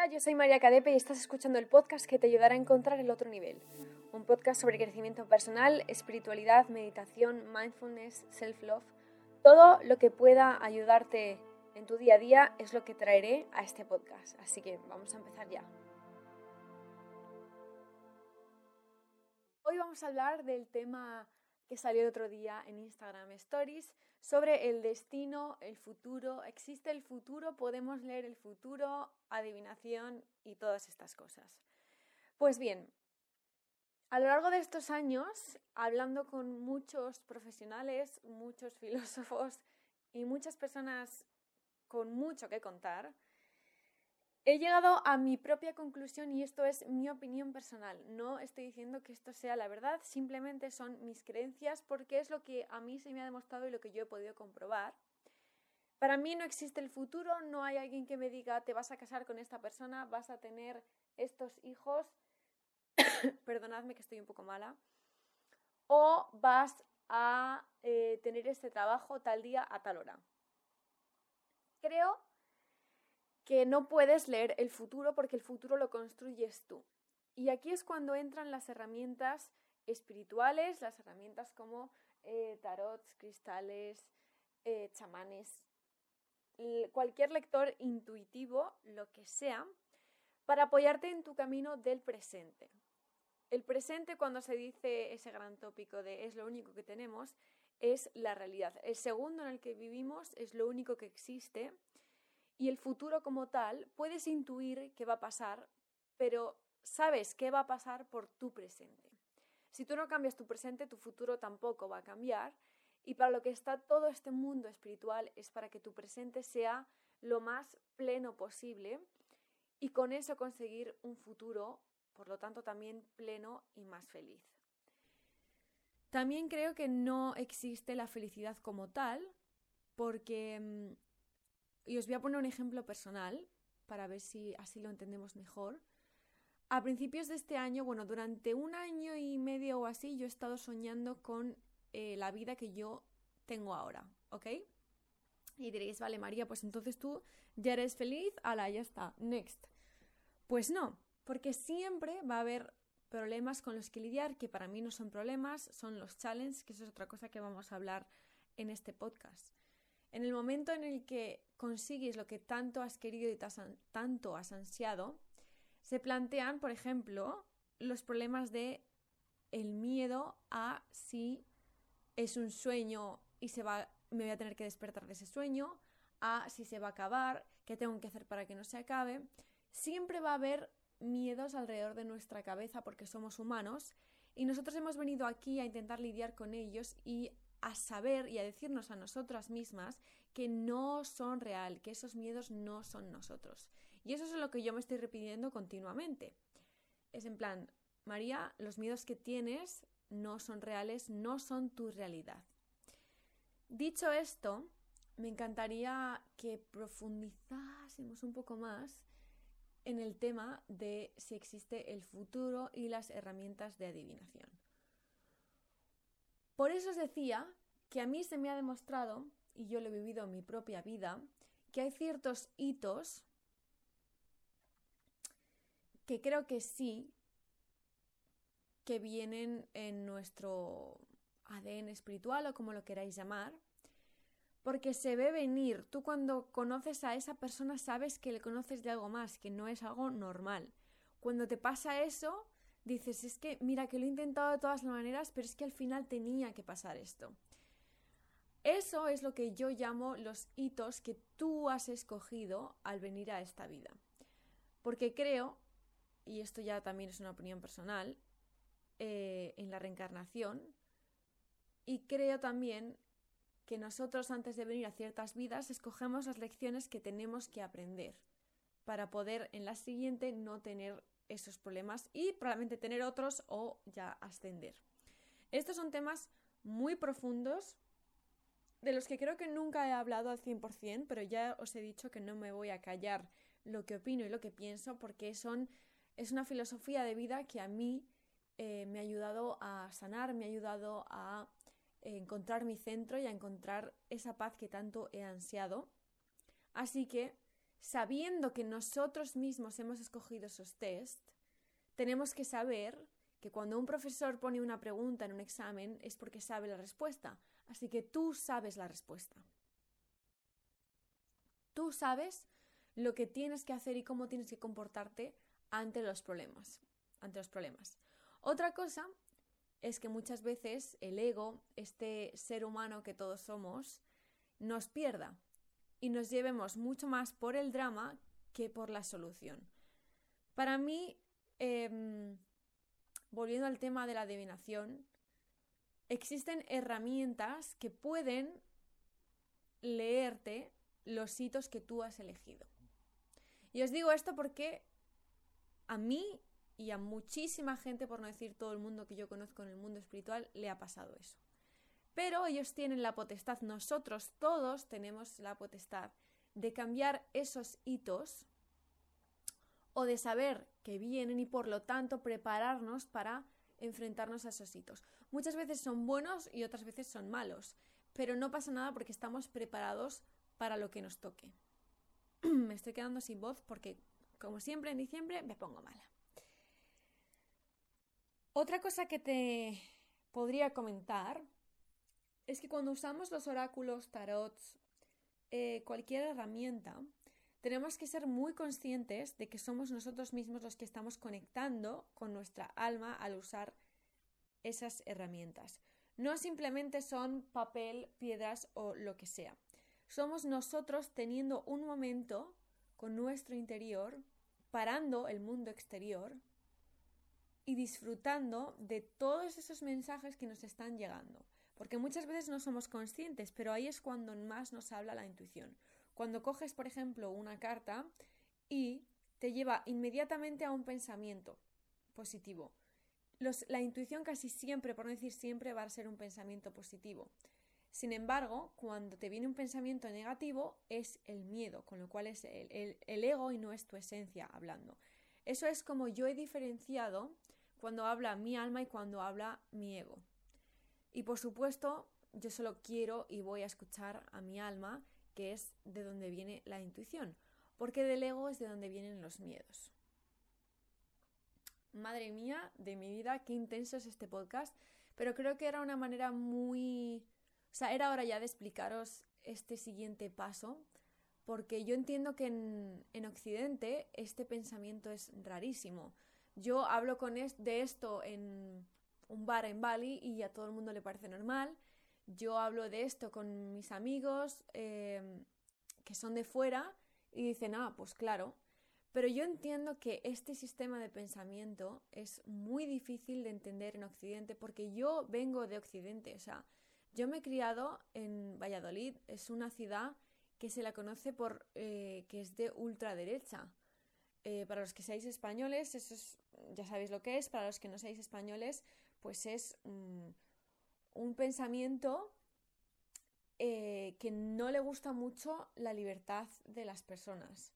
Hola, yo soy María Cadepe y estás escuchando el podcast que te ayudará a encontrar el otro nivel. Un podcast sobre crecimiento personal, espiritualidad, meditación, mindfulness, self-love. Todo lo que pueda ayudarte en tu día a día es lo que traeré a este podcast. Así que vamos a empezar ya. Hoy vamos a hablar del tema que salió el otro día en Instagram Stories sobre el destino, el futuro. ¿Existe el futuro? ¿Podemos leer el futuro? Adivinación y todas estas cosas. Pues bien, a lo largo de estos años, hablando con muchos profesionales, muchos filósofos y muchas personas con mucho que contar, He llegado a mi propia conclusión y esto es mi opinión personal. No estoy diciendo que esto sea la verdad, simplemente son mis creencias porque es lo que a mí se me ha demostrado y lo que yo he podido comprobar. Para mí no existe el futuro, no hay alguien que me diga te vas a casar con esta persona, vas a tener estos hijos, perdonadme que estoy un poco mala, o vas a eh, tener este trabajo tal día a tal hora. Creo que no puedes leer el futuro porque el futuro lo construyes tú. Y aquí es cuando entran las herramientas espirituales, las herramientas como eh, tarots, cristales, eh, chamanes, cualquier lector intuitivo, lo que sea, para apoyarte en tu camino del presente. El presente, cuando se dice ese gran tópico de es lo único que tenemos, es la realidad. El segundo en el que vivimos es lo único que existe y el futuro como tal puedes intuir qué va a pasar, pero sabes qué va a pasar por tu presente. Si tú no cambias tu presente, tu futuro tampoco va a cambiar. Y para lo que está todo este mundo espiritual es para que tu presente sea lo más pleno posible y con eso conseguir un futuro, por lo tanto, también pleno y más feliz. También creo que no existe la felicidad como tal, porque mm, y os voy a poner un ejemplo personal para ver si así lo entendemos mejor. A principios de este año, bueno, durante un año y medio o así, yo he estado soñando con eh, la vida que yo tengo ahora, ¿ok? Y diréis, vale, María, pues entonces tú ya eres feliz, ala, ya está, next. Pues no, porque siempre va a haber problemas con los que lidiar, que para mí no son problemas, son los challenges, que eso es otra cosa que vamos a hablar en este podcast. En el momento en el que consigues lo que tanto has querido y tanto has ansiado, se plantean, por ejemplo, los problemas de el miedo a si es un sueño y se va, me voy a tener que despertar de ese sueño, a si se va a acabar, qué tengo que hacer para que no se acabe. Siempre va a haber miedos alrededor de nuestra cabeza porque somos humanos y nosotros hemos venido aquí a intentar lidiar con ellos y a saber y a decirnos a nosotras mismas que no son real, que esos miedos no son nosotros. Y eso es lo que yo me estoy repitiendo continuamente. Es en plan, María, los miedos que tienes no son reales, no son tu realidad. Dicho esto, me encantaría que profundizásemos un poco más en el tema de si existe el futuro y las herramientas de adivinación. Por eso os decía que a mí se me ha demostrado, y yo lo he vivido en mi propia vida, que hay ciertos hitos que creo que sí, que vienen en nuestro ADN espiritual o como lo queráis llamar, porque se ve venir. Tú cuando conoces a esa persona sabes que le conoces de algo más, que no es algo normal. Cuando te pasa eso, dices, es que mira que lo he intentado de todas las maneras, pero es que al final tenía que pasar esto. Eso es lo que yo llamo los hitos que tú has escogido al venir a esta vida. Porque creo, y esto ya también es una opinión personal, eh, en la reencarnación, y creo también que nosotros antes de venir a ciertas vidas escogemos las lecciones que tenemos que aprender para poder en la siguiente no tener esos problemas y probablemente tener otros o ya ascender. Estos son temas muy profundos de los que creo que nunca he hablado al 100%, pero ya os he dicho que no me voy a callar lo que opino y lo que pienso porque son, es una filosofía de vida que a mí eh, me ha ayudado a sanar, me ha ayudado a encontrar mi centro y a encontrar esa paz que tanto he ansiado. Así que sabiendo que nosotros mismos hemos escogido esos test, tenemos que saber que cuando un profesor pone una pregunta en un examen es porque sabe la respuesta. Así que tú sabes la respuesta. Tú sabes lo que tienes que hacer y cómo tienes que comportarte ante los problemas. Ante los problemas. Otra cosa es que muchas veces el ego, este ser humano que todos somos, nos pierda y nos llevemos mucho más por el drama que por la solución. Para mí, em, volviendo al tema de la adivinación, existen herramientas que pueden leerte los hitos que tú has elegido. Y os digo esto porque a mí y a muchísima gente, por no decir todo el mundo que yo conozco en el mundo espiritual, le ha pasado eso. Pero ellos tienen la potestad, nosotros todos tenemos la potestad de cambiar esos hitos o de saber que vienen y por lo tanto prepararnos para enfrentarnos a esos hitos. Muchas veces son buenos y otras veces son malos, pero no pasa nada porque estamos preparados para lo que nos toque. me estoy quedando sin voz porque, como siempre en diciembre, me pongo mala. Otra cosa que te podría comentar es que cuando usamos los oráculos, tarots, eh, cualquier herramienta, tenemos que ser muy conscientes de que somos nosotros mismos los que estamos conectando con nuestra alma al usar esas herramientas. No simplemente son papel, piedras o lo que sea. Somos nosotros teniendo un momento con nuestro interior, parando el mundo exterior y disfrutando de todos esos mensajes que nos están llegando. Porque muchas veces no somos conscientes, pero ahí es cuando más nos habla la intuición. Cuando coges, por ejemplo, una carta y te lleva inmediatamente a un pensamiento positivo. la intuición casi siempre, por no decir siempre, va a ser un pensamiento positivo. Sin embargo, cuando te viene un pensamiento negativo es el miedo, con lo cual es el, ego y no es tu esencia hablando. Eso es como yo he diferenciado cuando habla mi alma y cuando habla mi ego. Y por supuesto, yo solo quiero y voy a escuchar a mi alma, que es de donde viene la intuición, porque del ego es de donde vienen los miedos. Madre mía, de mi vida, qué intenso es este podcast, pero creo que era una manera muy o sea, era hora ya de explicaros este siguiente paso, porque yo entiendo que en, Occidente este pensamiento es rarísimo. Yo hablo con de esto en un bar en Bali y a todo el mundo le parece normal. Yo hablo de esto con mis amigos em, que son de fuera y dicen, ah, pues claro. Pero yo entiendo que este sistema de pensamiento es muy difícil de entender en Occidente porque yo vengo de Occidente, o sea, yo me he criado en Valladolid, es una ciudad que se la conoce por eh, que es de ultraderecha. Eh, para los que seáis españoles, eso ya sabéis lo que es, para los que no seáis españoles, pues es un pensamiento eh, que no le gusta mucho la libertad de las personas.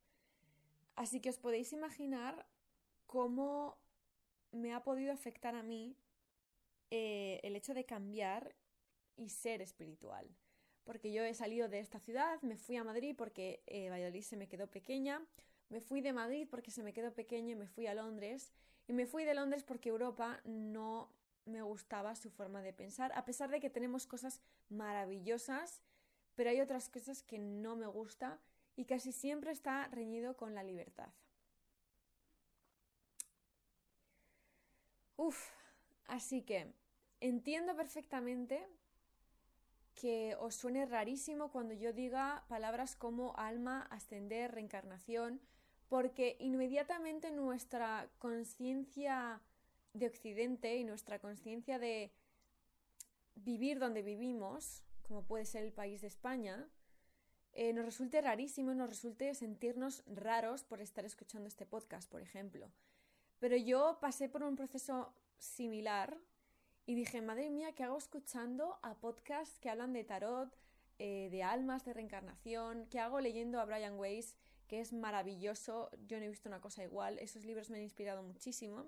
Así que os podéis imaginar cómo me ha podido afectar a mí el hecho de cambiar y ser espiritual. Porque yo he salido de esta ciudad, me fui a Madrid porque eh, Valladolid se me quedó pequeña, me fui de Madrid porque se me quedó pequeña y me fui a Londres, y me fui de Londres porque Europa no me gustaba su forma de pensar, a pesar de que tenemos cosas maravillosas, pero hay otras cosas que no me gusta y casi siempre está reñido con la libertad. Uf, así que entiendo perfectamente que os suene rarísimo cuando yo diga palabras como alma, ascender, reencarnación, porque inmediatamente nuestra conciencia de Occidente y nuestra conciencia de vivir donde vivimos, como puede ser el país de España, eh, nos resulte rarísimo, nos resulte sentirnos raros por estar escuchando este podcast, por ejemplo. Pero yo pasé por un proceso similar y dije, madre mía, ¿qué hago escuchando a podcasts que hablan de tarot, eh, de almas, de reencarnación? ¿Qué hago leyendo a Brian Weiss, que es maravilloso? Yo no he visto una cosa igual, esos libros me han inspirado muchísimo.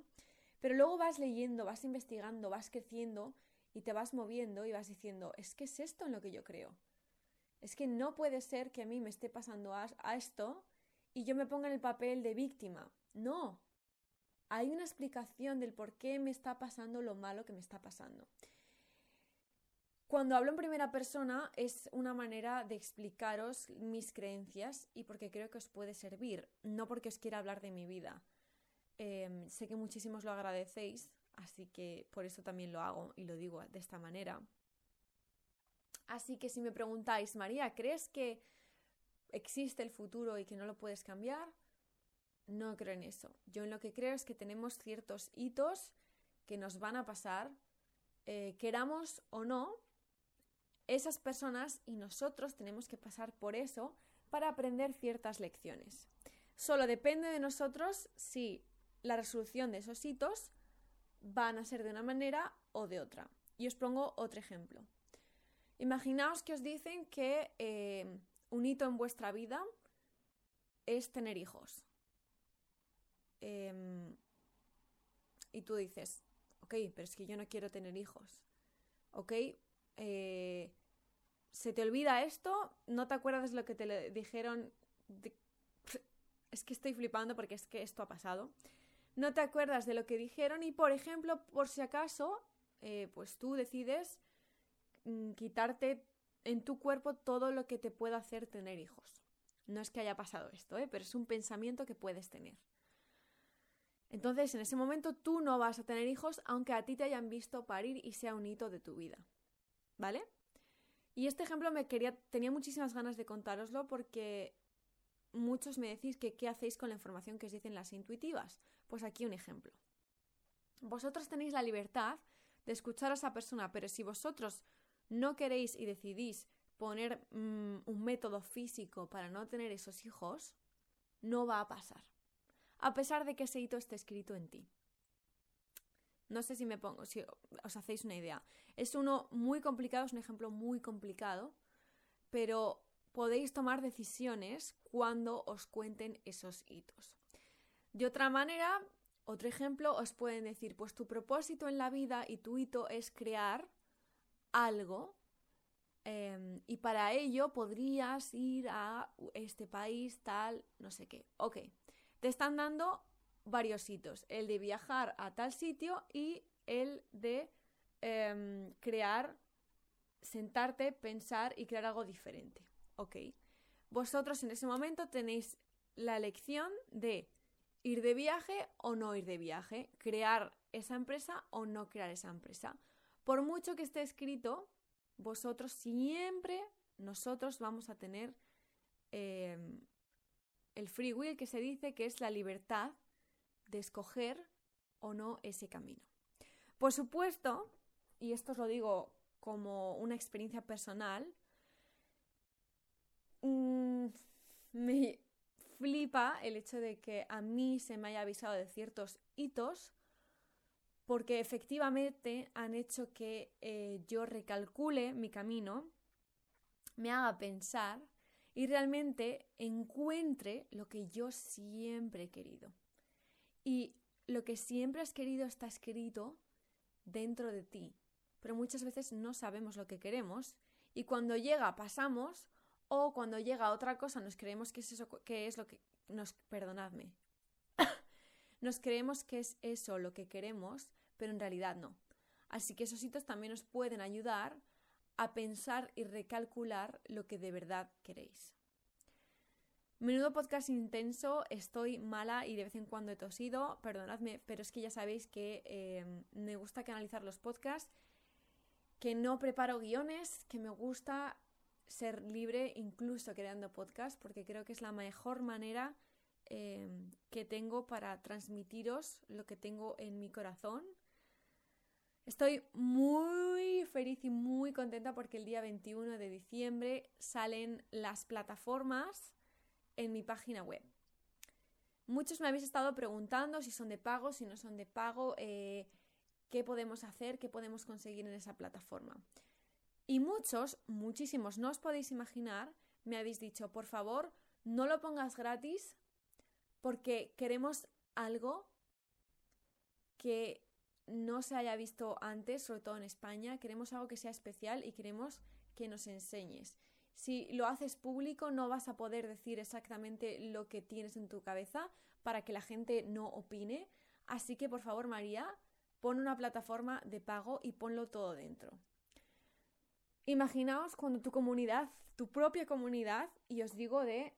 Pero luego vas leyendo, vas investigando, vas creciendo y te vas moviendo y vas diciendo, es que es esto en lo que yo creo. Es que no puede ser que a mí me esté pasando a, esto y yo me pongo en el papel de víctima. No. Hay una explicación del por qué me está pasando lo malo que me está pasando. Cuando hablo en primera persona es una manera de explicaros mis creencias y porque creo que os puede servir, no porque os quiera hablar de mi vida. Em, sé que muchísimos lo agradecéis, así que por eso también lo hago y lo digo de esta manera. Así que si me preguntáis, María, ¿crees que existe el futuro y que no lo puedes cambiar? No creo en eso. Yo en lo que creo es que tenemos ciertos hitos que nos van a pasar, eh, queramos o no, esas personas y nosotros tenemos que pasar por eso para aprender ciertas lecciones. Solo depende de nosotros si la resolución de esos hitos van a ser de una manera o de otra. Y os pongo otro ejemplo. Imaginaos que os dicen que eh, un hito en vuestra vida es tener hijos. Em, y tú dices, ok, pero es que yo no quiero tener hijos. Ok, eh, se te olvida esto, no te acuerdas lo que te dijeron. Es que estoy flipando porque es que esto ha pasado. No te acuerdas de lo que dijeron y, por ejemplo, por si acaso, eh, pues tú decides mm, quitarte en tu cuerpo todo lo que te pueda hacer tener hijos. No es que haya pasado esto, ¿eh? pero es un pensamiento que puedes tener. Entonces, en ese momento tú no vas a tener hijos aunque a ti te hayan visto parir y sea un hito de tu vida. ¿Vale? Y este ejemplo me quería, tenía muchísimas ganas de contároslo porque muchos me decís que qué hacéis con la información que os dicen las intuitivas. Pues aquí un ejemplo. Vosotros tenéis la libertad de escuchar a esa persona, pero si vosotros no queréis y decidís poner mm, un método físico para no tener esos hijos, no va a pasar. A pesar de que ese hito esté escrito en ti. No sé si me pongo, si os hacéis una idea. Es uno muy complicado, es un ejemplo muy complicado, pero podéis tomar decisiones cuando os cuenten esos hitos. De otra manera, otro ejemplo, os pueden decir, pues tu propósito en la vida y tu hito es crear algo em, y para ello podrías ir a este país tal, no sé qué. Ok, te están dando varios hitos, el de viajar a tal sitio y el de em, crear, sentarte, pensar y crear algo diferente. Ok. Vosotros en ese momento tenéis la elección de ir de viaje o no ir de viaje, crear esa empresa o no crear esa empresa. Por mucho que esté escrito, vosotros siempre, nosotros vamos a tener em, el free will que se dice que es la libertad de escoger o no ese camino. Por supuesto, y esto os lo digo como una experiencia personal, mm, me flipa el hecho de que a mí se me haya avisado de ciertos hitos porque efectivamente han hecho que eh, yo recalcule mi camino, me haga pensar y realmente encuentre lo que yo siempre he querido. Y lo que siempre has querido está escrito dentro de ti, pero muchas veces no sabemos lo que queremos y cuando llega pasamos o cuando llega otra cosa nos creemos que es eso que es lo que nos perdonadme. nos creemos que es eso lo que queremos, pero en realidad no. Así que esos hitos también nos pueden ayudar a pensar y recalcular lo que de verdad queréis. Menudo podcast intenso, estoy mala y de vez en cuando he tosido, perdonadme, pero es que ya sabéis que em, me gusta canalizar los podcasts, que no preparo guiones, que me gusta ser libre incluso creando podcasts, porque creo que es la mejor manera em, que tengo para transmitiros lo que tengo en mi corazón. Estoy muy feliz y muy contenta porque el día 21 de diciembre salen las plataformas en mi página web. Muchos me habéis estado preguntando si son de pago, si no son de pago, eh, qué podemos hacer, qué podemos conseguir en esa plataforma. Y muchos, muchísimos, no os podéis imaginar, me habéis dicho, por favor, no lo pongas gratis porque queremos algo que no se haya visto antes, sobre todo en España. Queremos algo que sea especial y queremos que nos enseñes. Si lo haces público no vas a poder decir exactamente lo que tienes en tu cabeza para que la gente no opine. Así que por favor María, pon una plataforma de pago y ponlo todo dentro. Imaginaos cuando tu comunidad, tu propia comunidad, y os digo de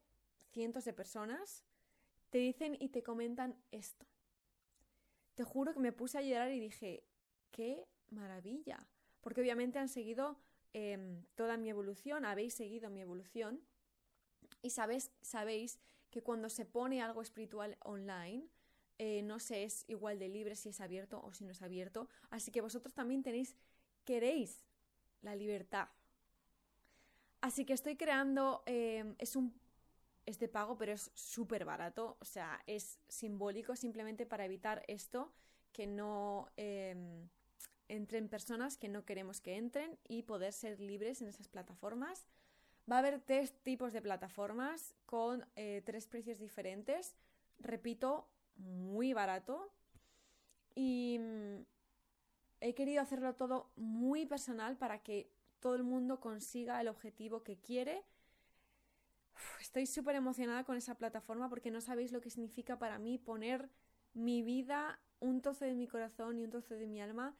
cientos de personas, te dicen y te comentan esto. Te juro que me puse a llorar y dije, qué maravilla, porque obviamente han seguido em, toda mi evolución, habéis seguido mi evolución y sabéis, sabéis que cuando se pone algo espiritual online, eh, no se es igual de libre si es abierto o si no es abierto, así que vosotros también tenéis, queréis la libertad. Así que estoy creando, em, es un es de pago, pero es súper barato, o sea, es simbólico simplemente para evitar esto, que no em, entren personas que no queremos que entren y poder ser libres en esas plataformas. Va a haber tres tipos de plataformas con eh, tres precios diferentes. Repito, muy barato. Y he querido hacerlo todo muy personal para que todo el mundo consiga el objetivo que quiere. Estoy súper emocionada con esa plataforma porque no sabéis lo que significa para mí poner mi vida, un trozo de mi corazón y un trozo de mi alma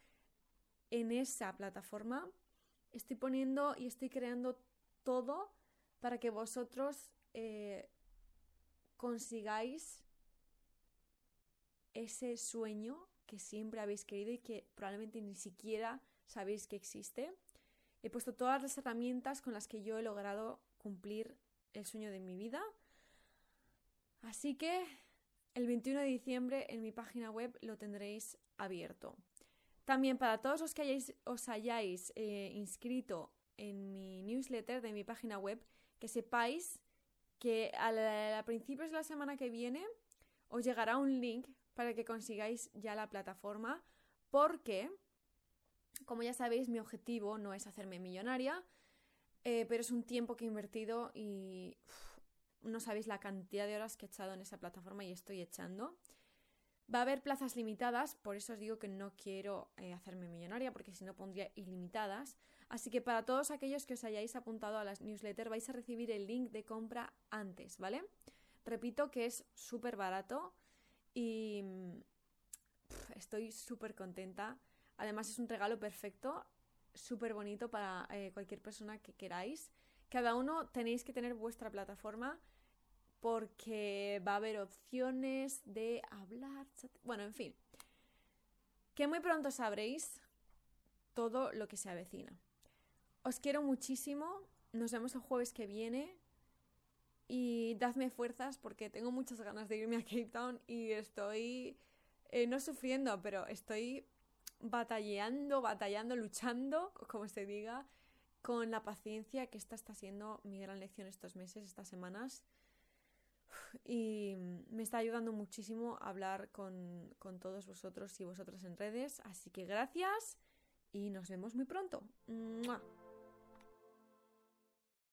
en esa plataforma. Estoy poniendo y estoy creando todo para que vosotros eh, consigáis ese sueño que siempre habéis querido y que probablemente ni siquiera sabéis que existe. He puesto todas las herramientas con las que yo he logrado cumplir el sueño de mi vida. Así que el 21 de diciembre en mi página web lo tendréis abierto. También para todos los que os hayáis eh, inscrito en mi newsletter de mi página web, que sepáis que a principios de la semana que viene os llegará un link para que consigáis ya la plataforma porque, como ya sabéis, mi objetivo no es hacerme millonaria, eh, pero es un tiempo que he invertido y no sabéis la cantidad de horas que he echado en esa plataforma y estoy echando. Va a haber plazas limitadas, por eso os digo que no quiero eh, hacerme millonaria, porque si no pondría ilimitadas. Así que para todos aquellos que os hayáis apuntado a las newsletters vais a recibir el link de compra antes, ¿vale? Repito que es súper barato y mm, estoy súper contenta. Además es un regalo perfecto, súper bonito para eh, cualquier persona que queráis. Cada uno tenéis que tener vuestra plataforma porque va a haber opciones de hablar, bueno, en fin. Que muy pronto sabréis todo lo que se avecina. Os quiero muchísimo. Nos vemos el jueves que viene y dadme fuerzas porque tengo muchas ganas de irme a Cape Town y estoy eh, no sufriendo, pero estoy batallando, batallando, luchando, como se diga, con la paciencia que esta está siendo mi gran lección estos meses, estas semanas. Y me está ayudando muchísimo a hablar con, con todos vosotros y vosotras en redes. Así que gracias y nos vemos muy pronto.